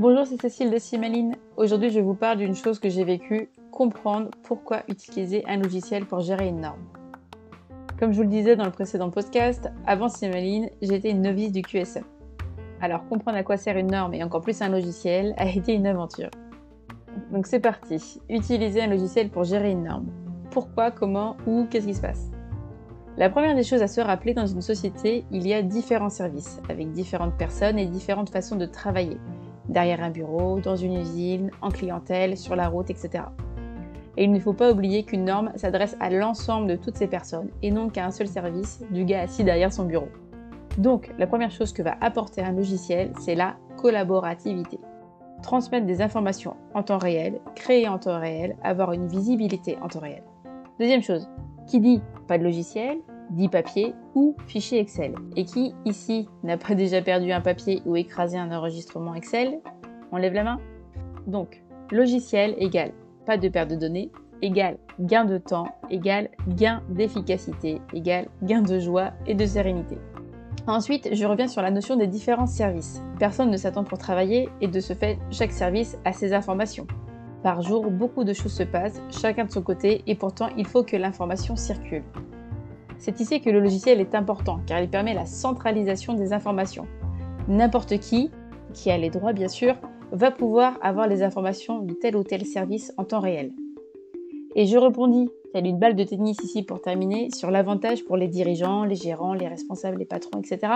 Bonjour, c'est Cécile de Simaline. Aujourd'hui, je vous parle d'une chose que j'ai vécue, comprendre pourquoi utiliser un logiciel pour gérer une norme. Comme je vous le disais dans le précédent podcast, avant Simaline, j'étais une novice du QSM. Alors comprendre à quoi sert une norme et encore plus un logiciel a été une aventure. Donc c'est parti, utiliser un logiciel pour gérer une norme. Pourquoi, comment, où, qu'est-ce qui se passe? La première des choses à se rappeler dans une société, il y a différents services, avec différentes personnes et différentes façons de travailler derrière un bureau, dans une usine, en clientèle, sur la route, etc. Et il ne faut pas oublier qu'une norme s'adresse à l'ensemble de toutes ces personnes et non qu'à un seul service du gars assis derrière son bureau. Donc, la première chose que va apporter un logiciel, c'est la collaborativité. Transmettre des informations en temps réel, créer en temps réel, avoir une visibilité en temps réel. Deuxième chose, qui dit pas de logiciel, dit papier ou fichier Excel. Et qui, ici, n'a pas déjà perdu un papier ou écrasé un enregistrement Excel On lève la main Donc, logiciel égale pas de perte de données, égale gain de temps, égale gain d'efficacité, égale gain de joie et de sérénité. Ensuite, je reviens sur la notion des différents services. Personne ne s'attend pour travailler et de ce fait, chaque service a ses informations. Par jour, beaucoup de choses se passent, chacun de son côté, et pourtant il faut que l'information circule. C'est ici que le logiciel est important car il permet la centralisation des informations. N'importe qui, qui a les droits bien sûr, va pouvoir avoir les informations de tel ou tel service en temps réel. Et je répondis, tel une balle de tennis ici pour terminer, sur l'avantage pour les dirigeants, les gérants, les responsables, les patrons, etc.,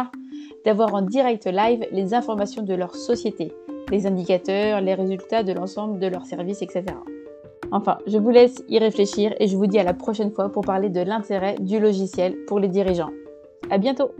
d'avoir en direct live les informations de leur société, les indicateurs, les résultats de l'ensemble de leurs services, etc. Enfin, je vous laisse y réfléchir et je vous dis à la prochaine fois pour parler de l'intérêt du logiciel pour les dirigeants. À bientôt!